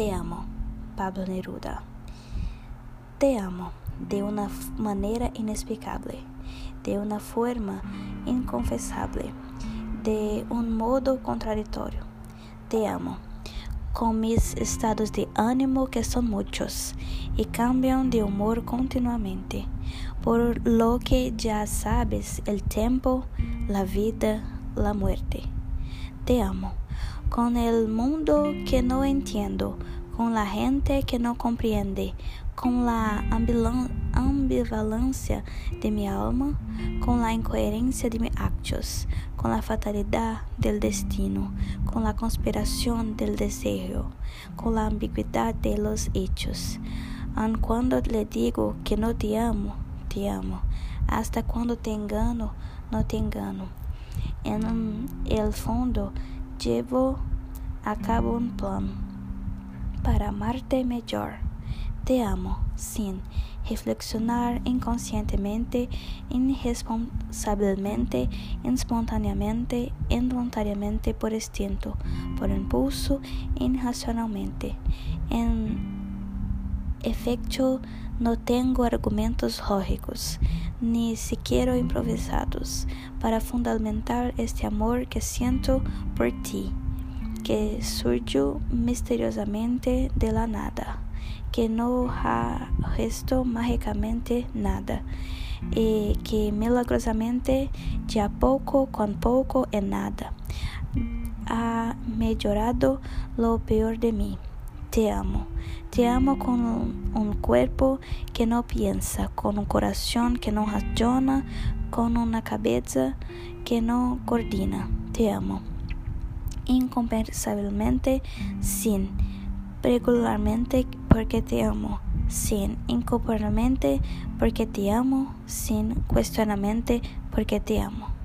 Te amo, Pablo Neruda. Te amo de una manera inexplicable, de una forma inconfesable, de un modo contradictorio. Te amo, con mis estados de ánimo que son muchos y cambian de humor continuamente, por lo que ya sabes el tiempo, la vida, la muerte. Te amo con el mundo que no entiendo, con la gente que no comprende, con la ambivalencia de mi alma, con la incoherencia de mis actos, con la fatalidad del destino, con la conspiración del deseo, con la ambigüedad de los hechos. Aun cuando le digo que no te amo, te amo. Hasta cuando te engano, no te engano. En el fondo, llevo a cabo un plan para amarte mejor. Te amo sin reflexionar inconscientemente, irresponsablemente, espontaneamente, involuntariamente, por instinto, por impulso, irracionalmente. En efecto, no tengo argumentos lógicos, ni siquiera improvisados, para fundamentar este amor que siento por ti, que surgió misteriosamente de la nada, que no ha gesto mágicamente nada, y que milagrosamente, ya poco con poco en nada, ha mejorado lo peor de mí. Te amo. Te amo con un, cuerpo que no piensa, con un corazón que no razona, con una cabeza que no coordina. Te amo. Incompensablemente, sin. Regularmente porque te amo. Sin. Incomparablemente porque te amo. Sin. Cuestionamente porque te amo.